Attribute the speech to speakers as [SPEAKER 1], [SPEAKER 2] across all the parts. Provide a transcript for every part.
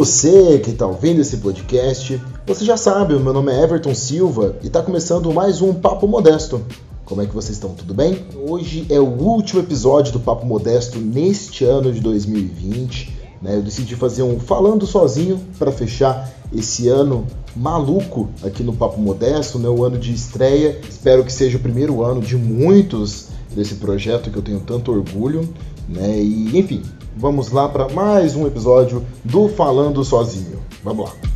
[SPEAKER 1] Você que está ouvindo esse podcast. Você já sabe, meu nome é Everton Silva e está começando mais um Papo Modesto. Como é que vocês estão? Tudo bem? Hoje é o último episódio do Papo Modesto neste ano de 2020. Né? Eu decidi fazer um falando sozinho para fechar esse ano maluco aqui no Papo Modesto, né? o ano de estreia. Espero que seja o primeiro ano de muitos desse projeto que eu tenho tanto orgulho. Né? E enfim, vamos lá para mais um episódio do Falando Sozinho. Vamos lá.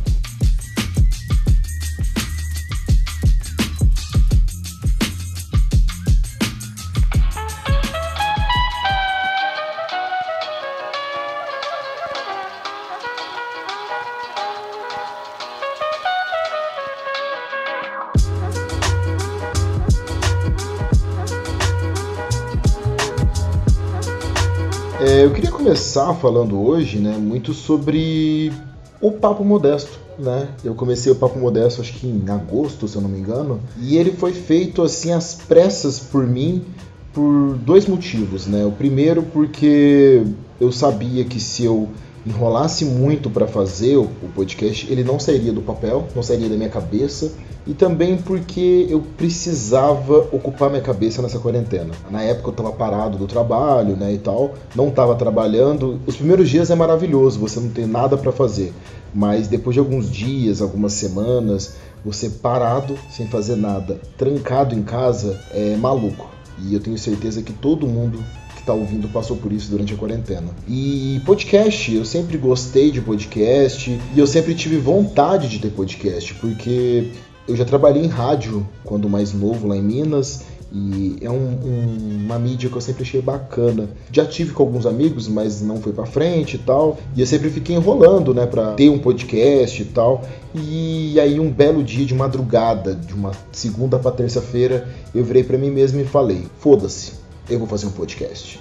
[SPEAKER 1] Começar falando hoje, né, muito sobre o Papo Modesto, né? Eu comecei o Papo Modesto acho que em agosto, se eu não me engano, e ele foi feito assim às pressas por mim por dois motivos, né? O primeiro porque eu sabia que se eu enrolasse muito para fazer o podcast, ele não sairia do papel, não sairia da minha cabeça, e também porque eu precisava ocupar minha cabeça nessa quarentena. Na época eu estava parado do trabalho, né, e tal, não estava trabalhando. Os primeiros dias é maravilhoso, você não tem nada para fazer, mas depois de alguns dias, algumas semanas, você parado, sem fazer nada, trancado em casa, é maluco. E eu tenho certeza que todo mundo que está ouvindo passou por isso durante a quarentena. E podcast, eu sempre gostei de podcast e eu sempre tive vontade de ter podcast, porque eu já trabalhei em rádio quando mais novo lá em Minas e é um, um, uma mídia que eu sempre achei bacana. Já tive com alguns amigos, mas não foi para frente e tal. E eu sempre fiquei enrolando, né, para ter um podcast e tal. E aí um belo dia de madrugada, de uma segunda para terça-feira, eu virei para mim mesmo e falei: "Foda-se, eu vou fazer um podcast".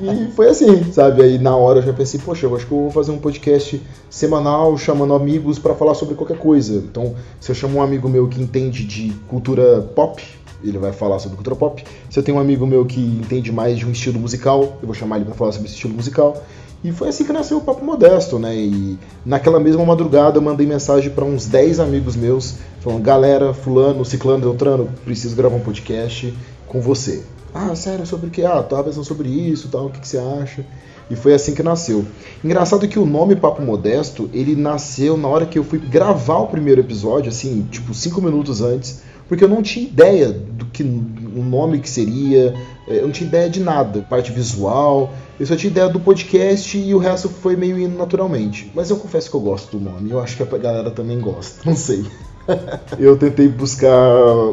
[SPEAKER 1] E foi assim, sabe? Aí na hora eu já pensei, poxa, eu acho que eu vou fazer um podcast semanal chamando amigos para falar sobre qualquer coisa. Então, se eu chamo um amigo meu que entende de cultura pop, ele vai falar sobre cultura pop. Se eu tenho um amigo meu que entende mais de um estilo musical, eu vou chamar ele para falar sobre esse estilo musical. E foi assim que nasceu o Papo Modesto, né? E naquela mesma madrugada eu mandei mensagem para uns 10 amigos meus, falando: galera, Fulano, Ciclano, Deltrano, preciso gravar um podcast com você. Ah, sério, sobre o que? Ah, tava pensando sobre isso, tal, o que, que você acha? E foi assim que nasceu. Engraçado que o nome Papo Modesto, ele nasceu na hora que eu fui gravar o primeiro episódio, assim, tipo, cinco minutos antes, porque eu não tinha ideia do que o nome que seria, eu não tinha ideia de nada, parte visual, eu só tinha ideia do podcast e o resto foi meio indo naturalmente. Mas eu confesso que eu gosto do nome, eu acho que a galera também gosta, não sei. eu tentei buscar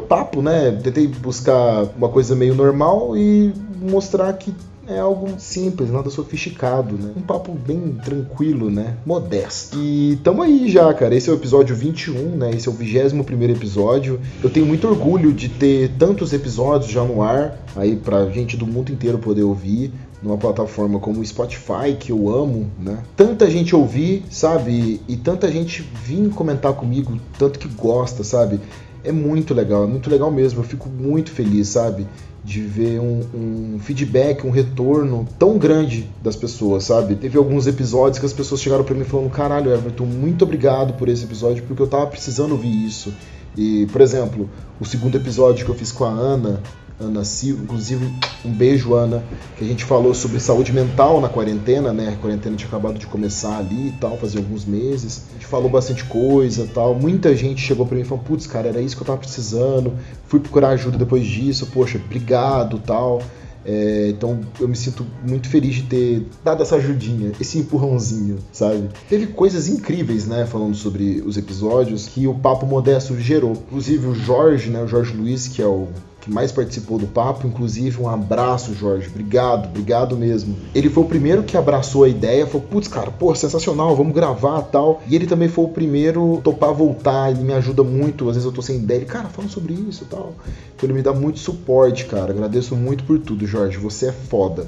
[SPEAKER 1] papo, né? Tentei buscar uma coisa meio normal e mostrar que é algo simples, nada sofisticado, né? Um papo bem tranquilo, né? Modesto. E tamo aí já, cara. Esse é o episódio 21, né? Esse é o 21 primeiro episódio. Eu tenho muito orgulho de ter tantos episódios já no ar, aí pra gente do mundo inteiro poder ouvir numa plataforma como o Spotify, que eu amo, né? Tanta gente ouvir, sabe? E tanta gente vir comentar comigo, tanto que gosta, sabe? É muito legal, é muito legal mesmo. Eu fico muito feliz, sabe? De ver um, um, feedback, um retorno tão grande das pessoas, sabe? Teve alguns episódios que as pessoas chegaram para mim falando: caralho, Everton, muito obrigado por esse episódio, porque eu tava precisando ouvir isso. E, por exemplo, o segundo episódio que eu fiz com a Ana, Ana Silva, inclusive um beijo, Ana, que a gente falou sobre saúde mental na quarentena, né? A quarentena tinha acabado de começar ali e tal, fazia alguns meses. A gente falou bastante coisa tal. Muita gente chegou para mim e falou: putz, cara, era isso que eu tava precisando. Fui procurar ajuda depois disso, poxa, obrigado tal. É, então eu me sinto muito feliz de ter dado essa ajudinha, esse empurrãozinho, sabe? Teve coisas incríveis, né, falando sobre os episódios que o Papo Modesto gerou. Inclusive o Jorge, né, o Jorge Luiz, que é o que mais participou do papo, inclusive um abraço, Jorge. Obrigado, obrigado mesmo. Ele foi o primeiro que abraçou a ideia, falou: "Putz, cara, pô, sensacional, vamos gravar, tal". E ele também foi o primeiro a topar voltar, ele me ajuda muito, às vezes eu tô sem ideia, ele, cara, fala sobre isso, tal. Então ele me dá muito suporte, cara. Agradeço muito por tudo, Jorge. Você é foda.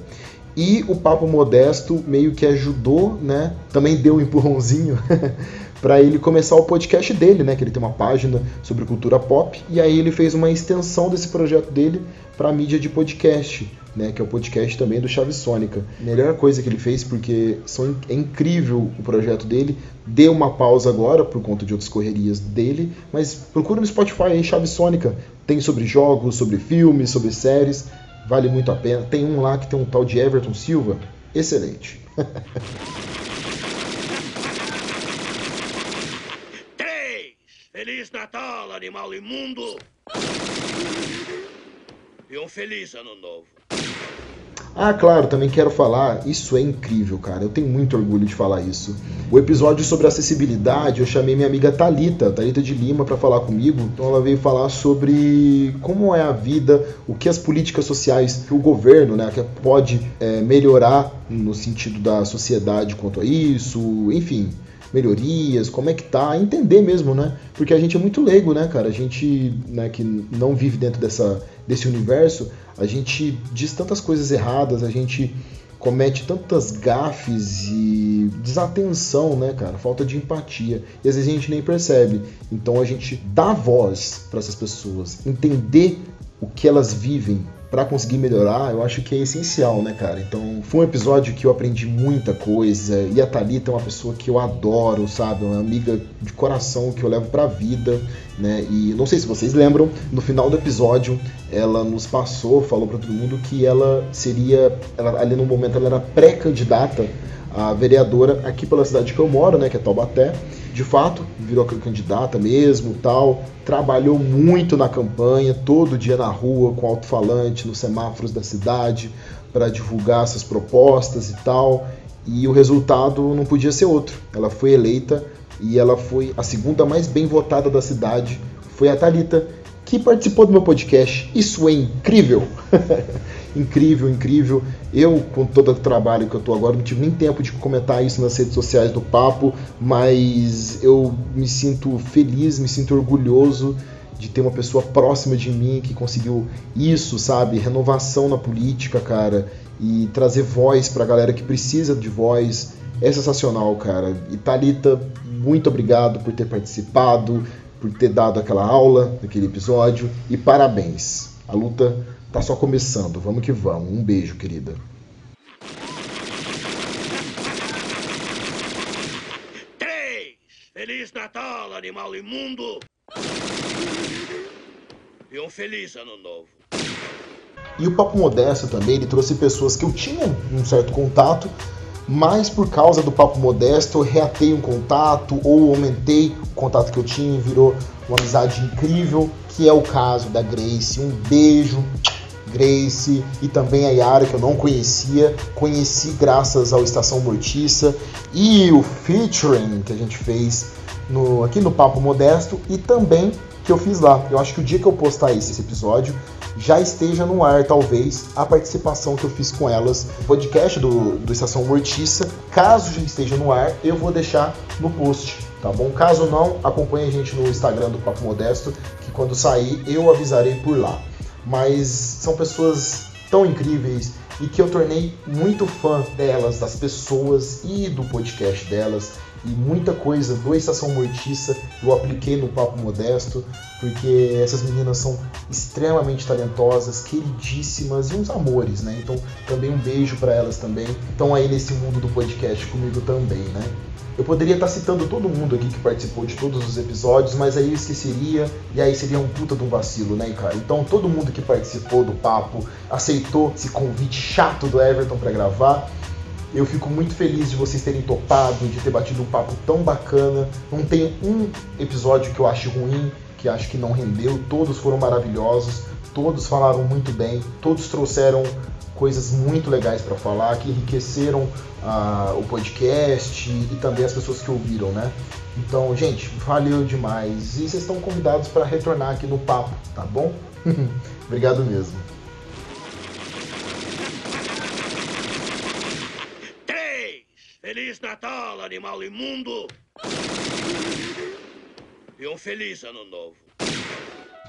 [SPEAKER 1] E o Papo Modesto meio que ajudou, né? Também deu um empurrãozinho para ele começar o podcast dele, né? Que ele tem uma página sobre cultura pop e aí ele fez uma extensão desse projeto dele para a mídia de podcast, né? Que é o podcast também do Chave Sônica. Melhor coisa que ele fez porque são, é incrível o projeto dele. Deu uma pausa agora por conta de outras correrias dele, mas procura no Spotify aí Chave Sônica. Tem sobre jogos, sobre filmes, sobre séries. Vale muito a pena. Tem um lá que tem um tal de Everton Silva. Excelente.
[SPEAKER 2] Feliz Natal, animal imundo! E um feliz ano novo.
[SPEAKER 1] Ah, claro, também quero falar, isso é incrível, cara. Eu tenho muito orgulho de falar isso. O episódio sobre acessibilidade, eu chamei minha amiga Talita, Talita de Lima, para falar comigo. Então ela veio falar sobre como é a vida, o que as políticas sociais, que o governo, né, que pode é, melhorar no sentido da sociedade quanto a isso, enfim, melhorias, como é que tá, entender mesmo, né? Porque a gente é muito leigo, né, cara? A gente, né, que não vive dentro dessa, desse universo, a gente diz tantas coisas erradas, a gente comete tantas gafes e desatenção, né, cara? Falta de empatia. E às vezes a gente nem percebe. Então a gente dá voz para essas pessoas, entender o que elas vivem, para conseguir melhorar, eu acho que é essencial, né, cara? Então, foi um episódio que eu aprendi muita coisa. E a Thalita é uma pessoa que eu adoro, sabe? Uma amiga de coração que eu levo pra vida, né? E não sei se vocês lembram, no final do episódio, ela nos passou, falou para todo mundo que ela seria, ela, ali no momento, ela era pré-candidata a vereadora aqui pela cidade que eu moro, né, que é Taubaté. De fato, virou candidata mesmo, tal. Trabalhou muito na campanha, todo dia na rua com alto-falante nos semáforos da cidade para divulgar essas propostas e tal. E o resultado não podia ser outro. Ela foi eleita e ela foi a segunda mais bem votada da cidade. Foi a Talita que participou do meu podcast. Isso é incrível! incrível, incrível. Eu, com todo o trabalho que eu tô agora, não tive nem tempo de comentar isso nas redes sociais do Papo, mas eu me sinto feliz, me sinto orgulhoso de ter uma pessoa próxima de mim que conseguiu isso, sabe? Renovação na política, cara, e trazer voz pra galera que precisa de voz. É sensacional, cara. E Thalita, muito obrigado por ter participado por ter dado aquela aula naquele episódio e parabéns. A luta tá só começando. Vamos que vamos. Um beijo, querida.
[SPEAKER 2] Três! Feliz Natal, animal imundo! E um feliz ano novo.
[SPEAKER 1] E o Papo Modesto também, ele trouxe pessoas que eu tinha um certo contato, mas por causa do papo modesto eu reatei um contato ou aumentei o contato que eu tinha e virou uma amizade incrível, que é o caso da Grace. Um beijo, Grace, e também a Yara, que eu não conhecia, conheci graças ao Estação Mortiça e o featuring que a gente fez no, aqui no Papo Modesto e também que eu fiz lá. Eu acho que o dia que eu postar esse, episódio, já esteja no ar, talvez, a participação que eu fiz com elas no podcast do, do Estação Mortiça. Caso já esteja no ar, eu vou deixar no post, tá bom? Caso não, acompanhe a gente no Instagram do Papo Modesto, que quando sair eu avisarei por lá. Mas são pessoas tão incríveis e que eu tornei muito fã delas, das pessoas e do podcast delas e muita coisa do Estação Mortiça eu apliquei no Papo Modesto, porque essas meninas são extremamente talentosas, queridíssimas e uns amores, né? Então também um beijo para elas também. Estão aí nesse mundo do podcast comigo também, né? Eu poderia estar citando todo mundo aqui que participou de todos os episódios, mas aí eu esqueceria e aí seria um puta de um vacilo, né, cara? Então todo mundo que participou do papo aceitou esse convite chato do Everton para gravar. Eu fico muito feliz de vocês terem topado, de ter batido um papo tão bacana. Não tem um episódio que eu ache ruim, que acho que não rendeu. Todos foram maravilhosos, todos falaram muito bem, todos trouxeram coisas muito legais para falar, que enriqueceram uh, o podcast e também as pessoas que ouviram, né? Então, gente, valeu demais. E vocês estão convidados para retornar aqui no papo, tá bom? Obrigado mesmo.
[SPEAKER 2] Feliz Natal, animal imundo! E um feliz ano novo.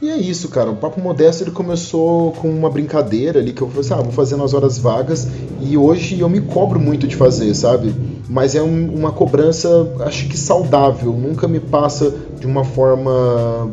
[SPEAKER 1] E é isso, cara. O Papo Modesto ele começou com uma brincadeira ali que eu falei assim, ah, vou fazer nas horas vagas e hoje eu me cobro muito de fazer, sabe? Mas é um, uma cobrança, acho que saudável. Nunca me passa de uma forma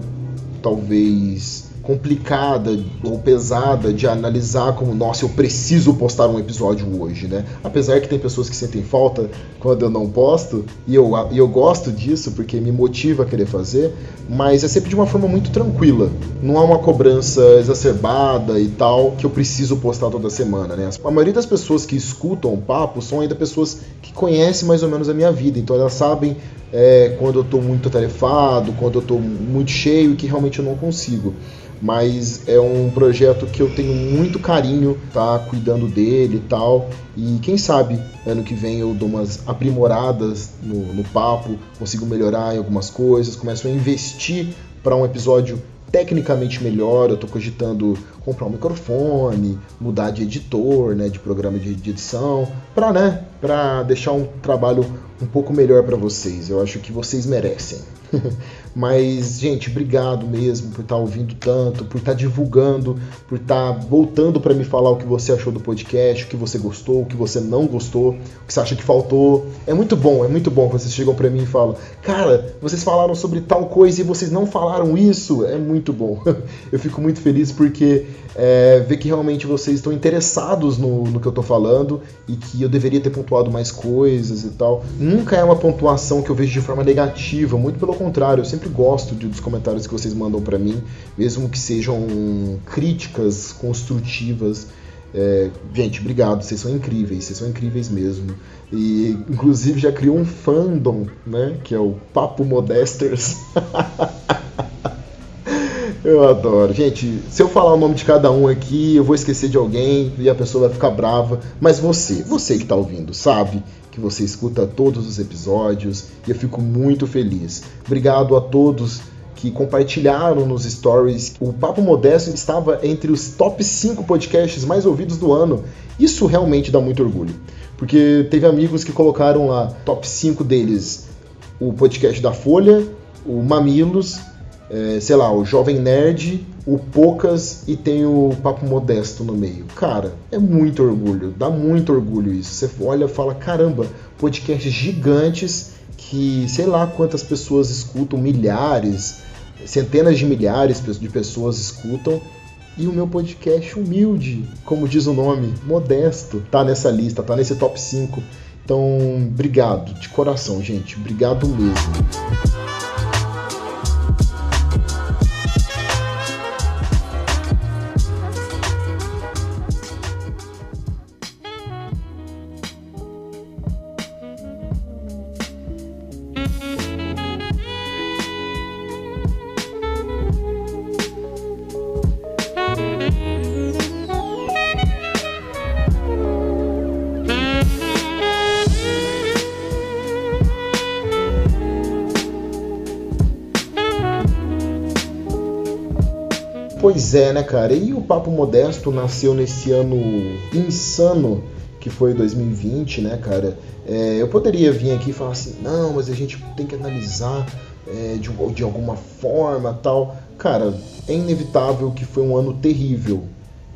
[SPEAKER 1] talvez complicada ou pesada de analisar como, nossa, eu preciso postar um episódio hoje, né? Apesar que tem pessoas que sentem falta quando eu não posto, e eu, e eu gosto disso porque me motiva a querer fazer, mas é sempre de uma forma muito tranquila. Não há uma cobrança exacerbada e tal que eu preciso postar toda semana, né? A maioria das pessoas que escutam o papo são ainda pessoas que conhecem mais ou menos a minha vida, então elas sabem é, quando eu estou muito atarefado, quando eu estou muito cheio que realmente eu não consigo mas é um projeto que eu tenho muito carinho, tá cuidando dele e tal. E quem sabe ano que vem eu dou umas aprimoradas no, no papo, consigo melhorar em algumas coisas, começo a investir para um episódio tecnicamente melhor. Eu estou cogitando comprar um microfone, mudar de editor, né, de programa de, edição, para né, para deixar um trabalho um pouco melhor para vocês. Eu acho que vocês merecem. Mas, gente, obrigado mesmo por estar tá ouvindo tanto, por estar tá divulgando, por estar tá voltando para me falar o que você achou do podcast, o que você gostou, o que você não gostou, o que você acha que faltou. É muito bom, é muito bom quando vocês chegam para mim e falam: "Cara, vocês falaram sobre tal coisa e vocês não falaram isso". É muito bom. Eu fico muito feliz porque é, ver que realmente vocês estão interessados no, no que eu estou falando e que eu deveria ter pontuado mais coisas e tal. Nunca é uma pontuação que eu vejo de forma negativa, muito pelo contrário, eu sempre gosto de, dos comentários que vocês mandam para mim, mesmo que sejam críticas construtivas. É, gente, obrigado, vocês são incríveis, vocês são incríveis mesmo. E inclusive já criou um fandom, né? Que é o Papo Modesters. eu adoro. Gente, se eu falar o nome de cada um aqui, eu vou esquecer de alguém e a pessoa vai ficar brava. Mas você, você que está ouvindo, sabe que você escuta todos os episódios e eu fico muito feliz. Obrigado a todos que compartilharam nos stories. O Papo Modesto estava entre os top 5 podcasts mais ouvidos do ano. Isso realmente dá muito orgulho. Porque teve amigos que colocaram lá, top 5 deles, o podcast da Folha, o Mamilos, é, sei lá, o Jovem Nerd, o Poucas e tem o Papo Modesto no meio. Cara, é muito orgulho, dá muito orgulho isso. Você olha e fala, caramba, podcasts gigantes que sei lá quantas pessoas escutam, milhares, centenas de milhares de pessoas escutam. E o meu podcast humilde, como diz o nome, modesto, tá nessa lista, tá nesse top 5. Então, obrigado, de coração, gente. Obrigado mesmo. Né, cara? E o Papo Modesto nasceu nesse ano insano que foi 2020, né, cara? É, eu poderia vir aqui e falar assim, não, mas a gente tem que analisar é, de, de alguma forma tal. Cara, é inevitável que foi um ano terrível.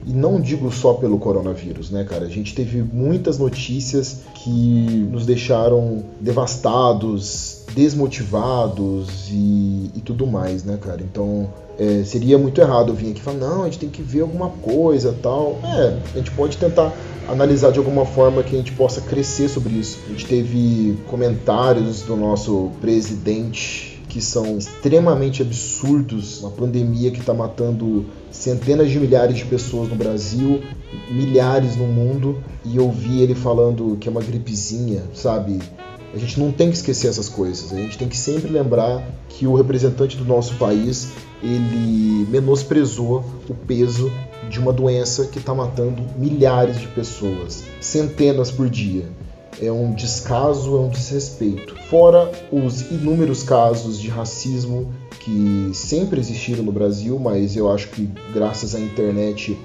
[SPEAKER 1] E não digo só pelo coronavírus, né, cara? A gente teve muitas notícias que nos deixaram devastados, desmotivados e, e tudo mais, né, cara? Então, é, seria muito errado eu vir aqui e falar, não, a gente tem que ver alguma coisa tal. É, a gente pode tentar analisar de alguma forma que a gente possa crescer sobre isso. A gente teve comentários do nosso presidente que são extremamente absurdos. Uma pandemia que está matando centenas de milhares de pessoas no Brasil, milhares no mundo, e eu vi ele falando que é uma gripezinha, sabe? A gente não tem que esquecer essas coisas. A gente tem que sempre lembrar que o representante do nosso país ele menosprezou o peso de uma doença que está matando milhares de pessoas, centenas por dia. É um descaso, é um desrespeito. Fora os inúmeros casos de racismo que sempre existiram no Brasil, mas eu acho que graças à internet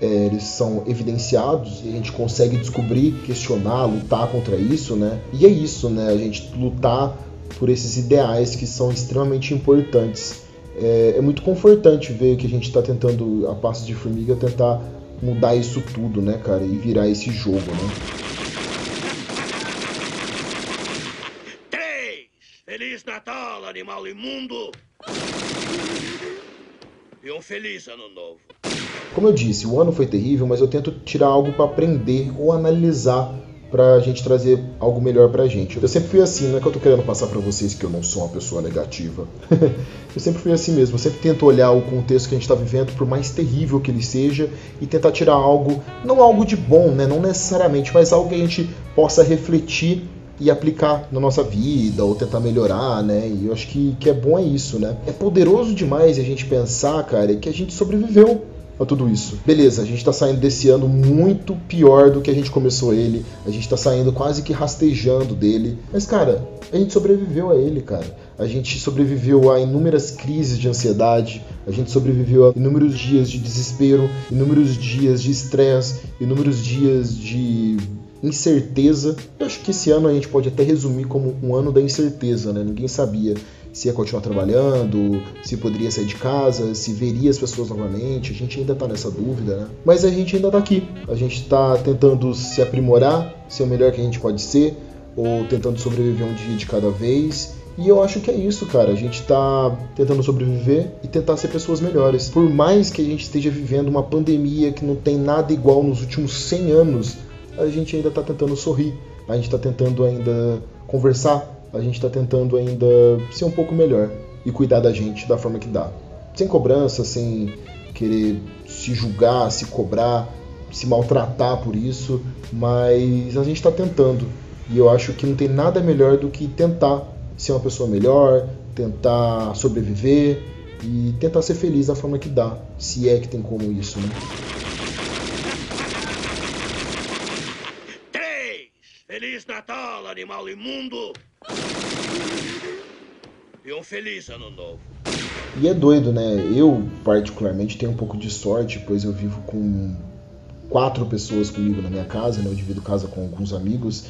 [SPEAKER 1] é, eles são evidenciados e a gente consegue descobrir, questionar, lutar contra isso, né? E é isso, né? A gente lutar por esses ideais que são extremamente importantes é, é muito confortante ver que a gente está tentando, a passos de formiga, tentar mudar isso tudo, né, cara, e virar esse jogo, né?
[SPEAKER 2] Três! Feliz Natal, animal imundo! E um feliz ano novo.
[SPEAKER 1] Como eu disse, o ano foi terrível, mas eu tento tirar algo para aprender ou analisar pra gente trazer algo melhor pra gente. Eu sempre fui assim, não é que eu tô querendo passar para vocês que eu não sou uma pessoa negativa. eu sempre fui assim mesmo, eu sempre tento olhar o contexto que a gente está vivendo, por mais terrível que ele seja, e tentar tirar algo, não algo de bom, né, não necessariamente, mas algo que a gente possa refletir e aplicar na nossa vida ou tentar melhorar, né? E eu acho que, que é bom é isso, né? É poderoso demais a gente pensar, cara, que a gente sobreviveu a tudo isso. Beleza, a gente está saindo desse ano muito pior do que a gente começou ele. A gente está saindo quase que rastejando dele. Mas, cara, a gente sobreviveu a ele, cara. A gente sobreviveu a inúmeras crises de ansiedade, a gente sobreviveu a inúmeros dias de desespero, inúmeros dias de estresse, inúmeros dias de incerteza. Eu acho que esse ano a gente pode até resumir como um ano da incerteza, né? Ninguém sabia se ia continuar trabalhando, se poderia sair de casa, se veria as pessoas novamente. A gente ainda está nessa dúvida, né? Mas a gente ainda está aqui. A gente está tentando se aprimorar, ser o melhor que a gente pode ser, ou tentando sobreviver um dia de cada vez. E eu acho que é isso, cara. A gente tá tentando sobreviver e tentar ser pessoas melhores. Por mais que a gente esteja vivendo uma pandemia que não tem nada igual nos últimos 100 anos, a gente ainda tá tentando sorrir. A gente tá tentando ainda conversar a gente está tentando ainda ser um pouco melhor e cuidar da gente da forma que dá. Sem cobrança, sem querer se julgar, se cobrar, se maltratar por isso, mas a gente está tentando. E eu acho que não tem nada melhor do que tentar ser uma pessoa melhor, tentar sobreviver e tentar ser feliz da forma que dá, se é que tem como isso, né?
[SPEAKER 2] Três! Feliz Natal, animal imundo! E um feliz ano novo.
[SPEAKER 1] E é doido, né? Eu, particularmente, tenho um pouco de sorte, pois eu vivo com quatro pessoas comigo na minha casa, né? Eu divido casa com alguns amigos.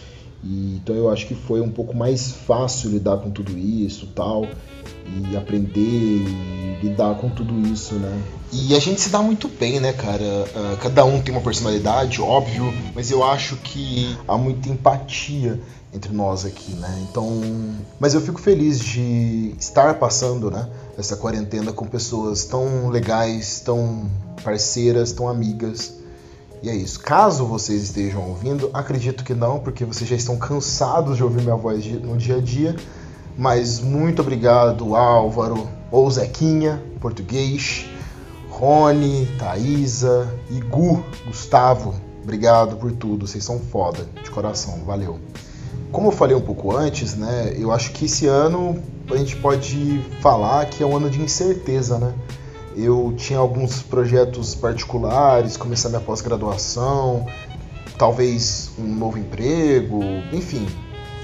[SPEAKER 1] E, então eu acho que foi um pouco mais fácil lidar com tudo isso tal. E aprender lidar com tudo isso, né? E a gente se dá muito bem, né, cara? Uh, cada um tem uma personalidade, óbvio, mas eu acho que há muita empatia entre nós aqui, né? Então, mas eu fico feliz de estar passando, né, essa quarentena com pessoas tão legais, tão parceiras, tão amigas. E é isso. Caso vocês estejam ouvindo, acredito que não, porque vocês já estão cansados de ouvir minha voz no dia a dia. Mas muito obrigado, Álvaro, ou Zequinha, português, Rony, Thaisa, Igu, Gustavo. Obrigado por tudo, vocês são foda, de coração, valeu. Como eu falei um pouco antes, né, eu acho que esse ano a gente pode falar que é um ano de incerteza, né? Eu tinha alguns projetos particulares, começar minha pós-graduação, talvez um novo emprego, enfim,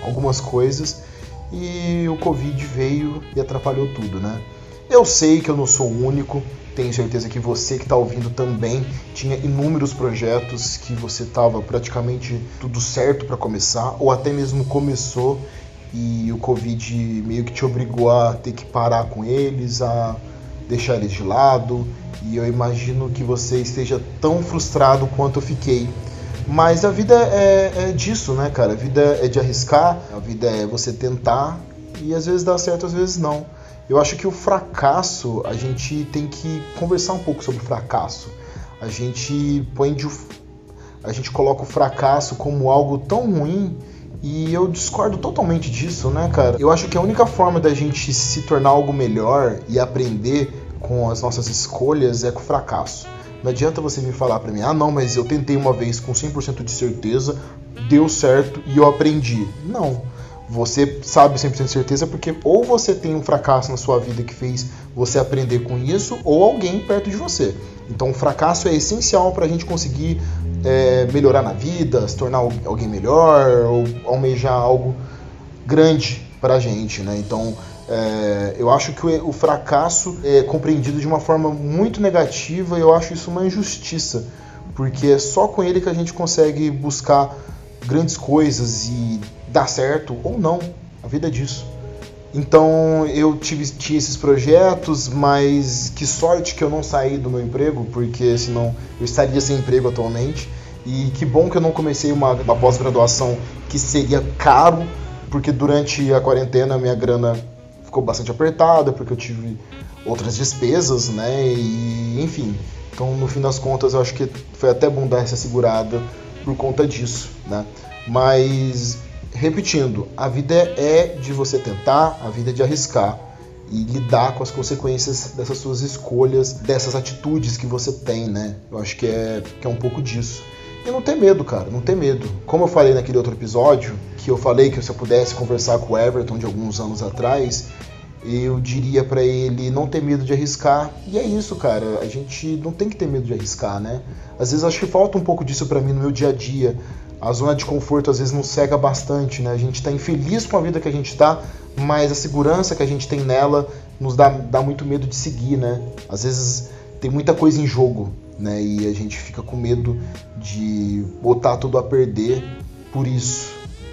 [SPEAKER 1] algumas coisas. E o Covid veio e atrapalhou tudo, né? Eu sei que eu não sou o único, tenho certeza que você que está ouvindo também tinha inúmeros projetos que você estava praticamente tudo certo para começar, ou até mesmo começou e o Covid meio que te obrigou a ter que parar com eles, a deixar eles de lado. E eu imagino que você esteja tão frustrado quanto eu fiquei. Mas a vida é, é disso, né, cara? A vida é de arriscar, a vida é você tentar e às vezes dá certo, às vezes não. Eu acho que o fracasso, a gente tem que conversar um pouco sobre o fracasso. A gente põe de, a gente coloca o fracasso como algo tão ruim e eu discordo totalmente disso, né, cara? Eu acho que a única forma da gente se tornar algo melhor e aprender com as nossas escolhas é com o fracasso. Não adianta você me falar para mim, ah, não, mas eu tentei uma vez com 100% de certeza, deu certo e eu aprendi. Não você sabe 100% de certeza porque ou você tem um fracasso na sua vida que fez você aprender com isso, ou alguém perto de você. Então, o fracasso é essencial para a gente conseguir é, melhorar na vida, se tornar alguém melhor, ou almejar algo grande para a gente, né? Então, é, eu acho que o, o fracasso é compreendido de uma forma muito negativa e eu acho isso uma injustiça, porque é só com ele que a gente consegue buscar grandes coisas e dar certo ou não. A vida é disso. Então eu tive, tinha esses projetos, mas que sorte que eu não saí do meu emprego, porque senão eu estaria sem emprego atualmente. E que bom que eu não comecei uma, uma pós-graduação que seria caro, porque durante a quarentena minha grana ficou bastante apertada, porque eu tive outras despesas, né? E enfim. Então no fim das contas eu acho que foi até bom dar essa segurada por conta disso, né? Mas repetindo, a vida é de você tentar, a vida é de arriscar e lidar com as consequências dessas suas escolhas, dessas atitudes que você tem, né? Eu acho que é, que é um pouco disso. E não ter medo, cara, não ter medo. Como eu falei naquele outro episódio, que eu falei que se eu pudesse conversar com o Everton de alguns anos atrás, eu diria para ele não ter medo de arriscar. E é isso, cara. A gente não tem que ter medo de arriscar, né? Às vezes acho que falta um pouco disso para mim no meu dia a dia a zona de conforto às vezes nos cega bastante, né? A gente está infeliz com a vida que a gente está, mas a segurança que a gente tem nela nos dá, dá muito medo de seguir, né? Às vezes tem muita coisa em jogo, né? E a gente fica com medo de botar tudo a perder por isso.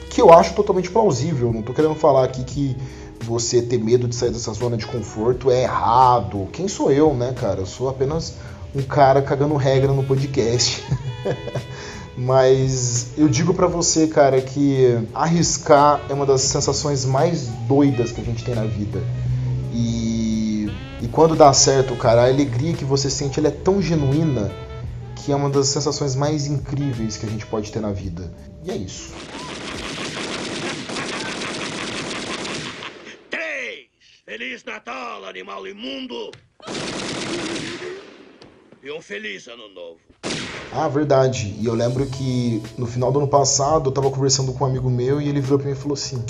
[SPEAKER 1] Que eu acho totalmente plausível. Não estou querendo falar aqui que você ter medo de sair dessa zona de conforto é errado. Quem sou eu, né, cara? Eu sou apenas um cara cagando regra no podcast. Mas eu digo para você, cara, que arriscar é uma das sensações mais doidas que a gente tem na vida. E, quando dá certo, cara, a alegria que você sente ela é tão genuína que é uma das sensações mais incríveis que a gente pode ter na vida. E é isso.
[SPEAKER 2] Três! Feliz Natal, animal imundo! E um feliz ano novo.
[SPEAKER 1] Ah, verdade. E eu lembro que no final do ano passado eu tava conversando com um amigo meu e ele virou pra mim e falou assim: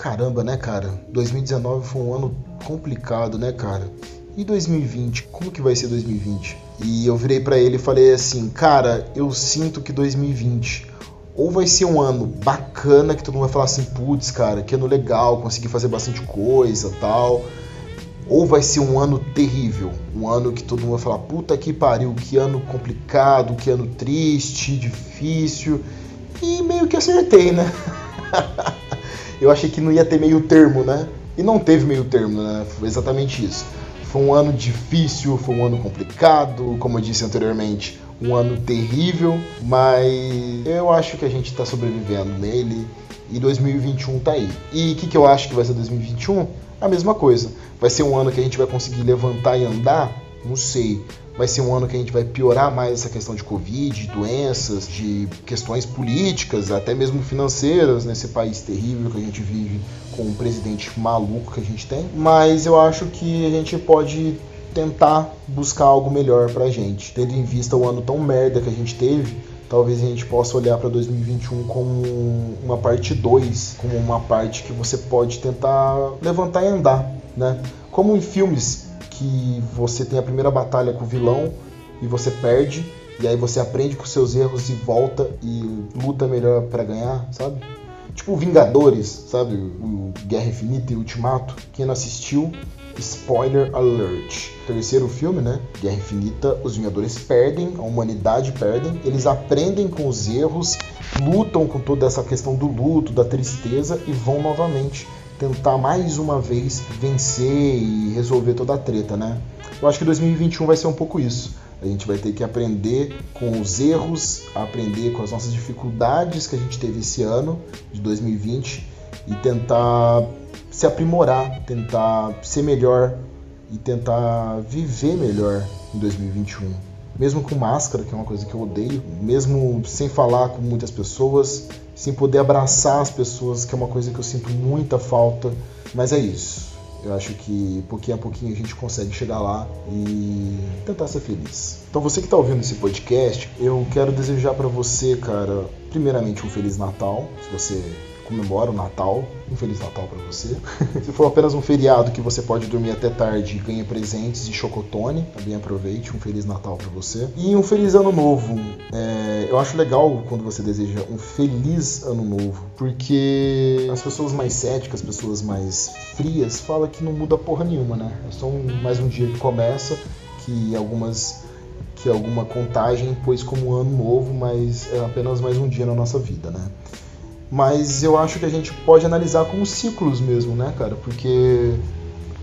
[SPEAKER 1] Caramba, né, cara? 2019 foi um ano complicado, né, cara? E 2020? Como que vai ser 2020? E eu virei para ele e falei assim: Cara, eu sinto que 2020 ou vai ser um ano bacana que todo mundo vai falar assim: Putz, cara, que ano legal, consegui fazer bastante coisa tal ou vai ser um ano terrível, um ano que todo mundo vai falar, puta que pariu, que ano complicado, que ano triste, difícil. E meio que acertei, né? Eu achei que não ia ter meio termo, né? E não teve meio termo, né? Foi exatamente isso. Foi um ano difícil, foi um ano complicado, como eu disse anteriormente, um ano terrível, mas eu acho que a gente está sobrevivendo nele e 2021 tá aí. E o que, que eu acho que vai ser 2021? A mesma coisa. Vai ser um ano que a gente vai conseguir levantar e andar? Não sei. Vai ser um ano que a gente vai piorar mais essa questão de Covid, de doenças, de questões políticas, até mesmo financeiras, nesse país terrível que a gente vive, com um presidente maluco que a gente tem. Mas eu acho que a gente pode tentar buscar algo melhor pra gente, tendo em vista o ano tão merda que a gente teve talvez a gente possa olhar para 2021 como uma parte 2, como uma parte que você pode tentar levantar e andar, né? Como em filmes que você tem a primeira batalha com o vilão e você perde, e aí você aprende com seus erros e volta e luta melhor para ganhar, sabe? Tipo Vingadores, sabe? O Guerra Infinita e Ultimato. Quem não assistiu, Spoiler alert. Terceiro filme, né? Guerra Infinita, os Vingadores perdem, a humanidade perdem, eles aprendem com os erros, lutam com toda essa questão do luto, da tristeza e vão novamente tentar mais uma vez vencer e resolver toda a treta, né? Eu acho que 2021 vai ser um pouco isso. A gente vai ter que aprender com os erros, aprender com as nossas dificuldades que a gente teve esse ano de 2020 e tentar se aprimorar, tentar ser melhor e tentar viver melhor em 2021. Mesmo com máscara, que é uma coisa que eu odeio, mesmo sem falar com muitas pessoas, sem poder abraçar as pessoas, que é uma coisa que eu sinto muita falta, mas é isso. Eu acho que pouquinho a pouquinho a gente consegue chegar lá e tentar ser feliz. Então você que está ouvindo esse podcast, eu quero desejar para você, cara, primeiramente um feliz Natal, se você comemora o Natal. Um Feliz Natal para você. Se for apenas um feriado que você pode dormir até tarde e ganha presentes e chocotone, também aproveite. Um Feliz Natal para você. E um Feliz Ano Novo. É, eu acho legal quando você deseja um Feliz Ano Novo, porque as pessoas mais céticas, as pessoas mais frias, falam que não muda porra nenhuma, né? É só um, mais um dia que começa, que algumas que alguma contagem pôs como ano novo, mas é apenas mais um dia na nossa vida, né? Mas eu acho que a gente pode analisar como ciclos mesmo, né, cara? Porque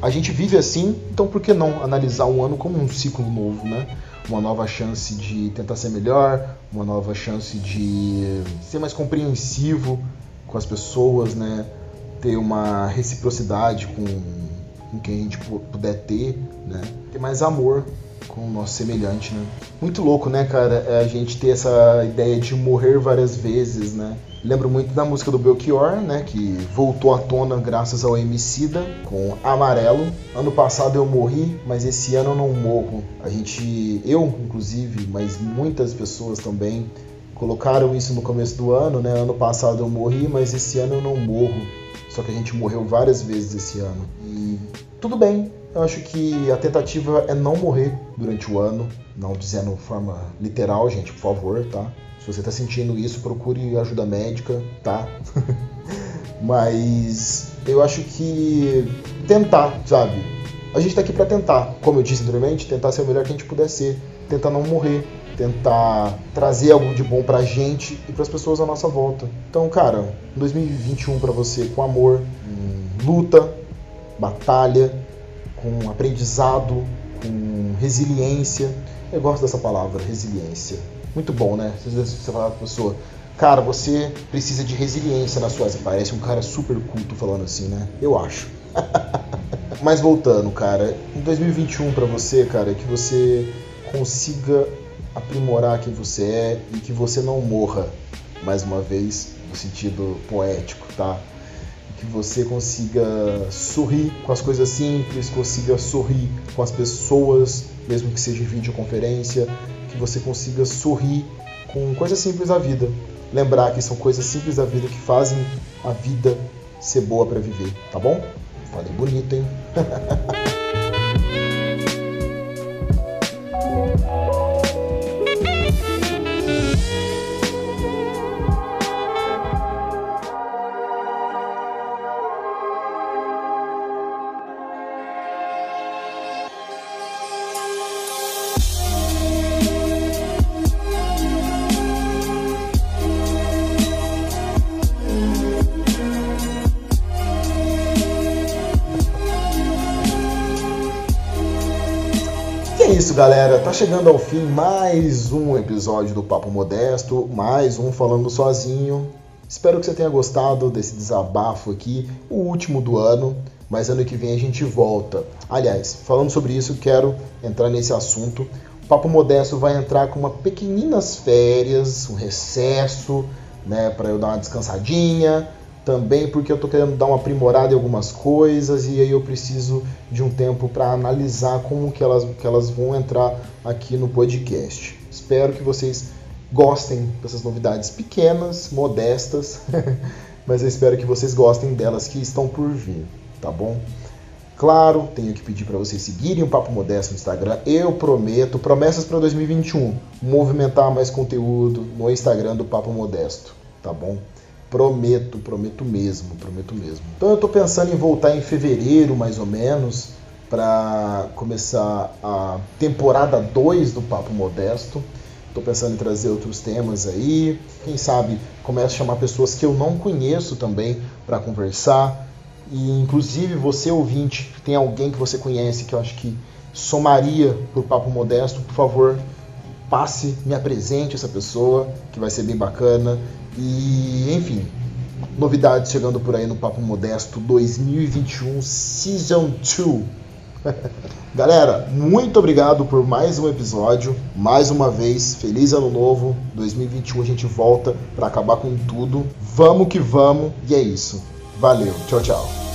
[SPEAKER 1] a gente vive assim, então por que não analisar um ano como um ciclo novo, né? Uma nova chance de tentar ser melhor, uma nova chance de ser mais compreensivo com as pessoas, né? Ter uma reciprocidade com, com quem a gente puder ter, né? Ter mais amor com o nosso semelhante, né? Muito louco, né, cara? É a gente ter essa ideia de morrer várias vezes, né? Lembro muito da música do Belchior, né, que voltou à tona graças ao Emicida com Amarelo. Ano passado eu morri, mas esse ano eu não morro. A gente, eu inclusive, mas muitas pessoas também colocaram isso no começo do ano, né? Ano passado eu morri, mas esse ano eu não morro. Só que a gente morreu várias vezes esse ano. E tudo bem, eu acho que a tentativa é não morrer durante o ano, não dizendo de forma literal, gente, por favor, tá? Se você está sentindo isso, procure ajuda médica, tá? Mas eu acho que tentar, sabe? A gente está aqui para tentar, como eu disse anteriormente, tentar ser o melhor que a gente puder ser, tentar não morrer, tentar trazer algo de bom pra gente e para as pessoas à nossa volta. Então, cara, 2021 para você com amor, luta, batalha, com aprendizado, com resiliência. Eu gosto dessa palavra, resiliência. Muito bom, né? Você falar pra pessoa, cara, você precisa de resiliência na sua. Parece um cara super culto falando assim, né? Eu acho. Mas voltando, cara, em 2021 para você, cara, que você consiga aprimorar quem você é e que você não morra mais uma vez no sentido poético, tá? Que você consiga sorrir com as coisas simples, consiga sorrir com as pessoas, mesmo que seja em videoconferência, que você consiga sorrir com coisas simples da vida. Lembrar que são coisas simples da vida que fazem a vida ser boa para viver, tá bom? Falei bonito, hein? galera. Tá chegando ao fim mais um episódio do Papo Modesto, mais um falando sozinho. Espero que você tenha gostado desse desabafo aqui, o último do ano, mas ano que vem a gente volta. Aliás, falando sobre isso, quero entrar nesse assunto. O Papo Modesto vai entrar com uma pequeninas férias, um recesso, né, para eu dar uma descansadinha, também porque eu estou querendo dar uma aprimorada em algumas coisas e aí eu preciso de um tempo para analisar como que elas, que elas vão entrar aqui no podcast. Espero que vocês gostem dessas novidades pequenas, modestas, mas eu espero que vocês gostem delas que estão por vir, tá bom? Claro, tenho que pedir para vocês seguirem o Papo Modesto no Instagram. Eu prometo, promessas para 2021, movimentar mais conteúdo no Instagram do Papo Modesto, tá bom? Prometo, prometo mesmo, prometo mesmo. Então eu estou pensando em voltar em fevereiro, mais ou menos, para começar a temporada 2 do Papo Modesto. Estou pensando em trazer outros temas aí. Quem sabe começo a chamar pessoas que eu não conheço também para conversar. E inclusive você ouvinte, tem alguém que você conhece que eu acho que somaria o Papo Modesto, por favor, passe, me apresente essa pessoa, que vai ser bem bacana. E, enfim, novidades chegando por aí no Papo Modesto 2021 Season 2. Galera, muito obrigado por mais um episódio. Mais uma vez, feliz ano novo. 2021 a gente volta para acabar com tudo. Vamos que vamos. E é isso. Valeu. Tchau, tchau.